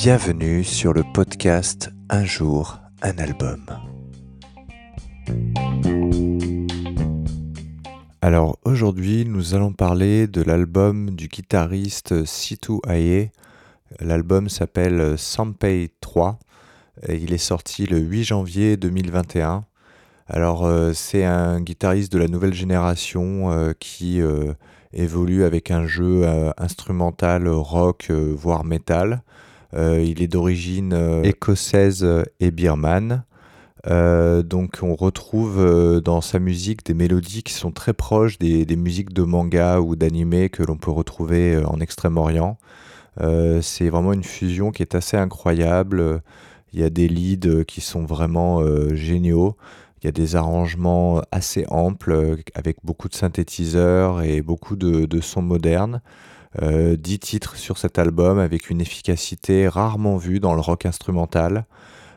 Bienvenue sur le podcast Un jour, un album. Alors aujourd'hui, nous allons parler de l'album du guitariste Situ Aye. L'album s'appelle Sampei 3 et il est sorti le 8 janvier 2021. Alors euh, c'est un guitariste de la nouvelle génération euh, qui euh, évolue avec un jeu instrumental rock voire metal. Il est d'origine écossaise et birmane. donc on retrouve dans sa musique des mélodies qui sont très proches des, musiques de manga ou d'anime que l'on peut retrouver en Extrême-Orient. c'est vraiment une fusion qui est assez incroyable. Il y a des leads qui sont vraiment géniaux. Il y a des arrangements assez amples euh, avec beaucoup de synthétiseurs et beaucoup de, sons modernes. Euh, 10 titres sur cet album avec une efficacité rarement vue dans le rock instrumental.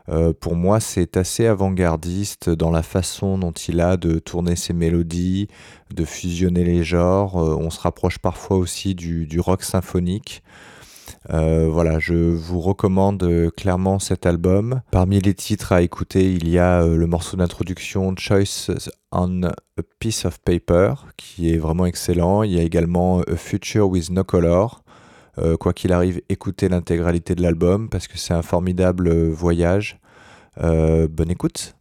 Euh, pour moi, c'est assez avant-gardiste dans la façon dont il a de tourner ses mélodies, de fusionner les genres. Euh, on se rapproche parfois aussi du rock symphonique. Euh, voilà, je vous recommande euh, clairement cet album. Parmi les titres à écouter, il y a euh, le morceau d'introduction Choice on a Piece of Paper, qui est vraiment excellent. Il y a également A Future with No Color. quoi qu'il arrive, écoutez l'intégralité de l'album parce que c'est un formidable voyage. bonne écoute.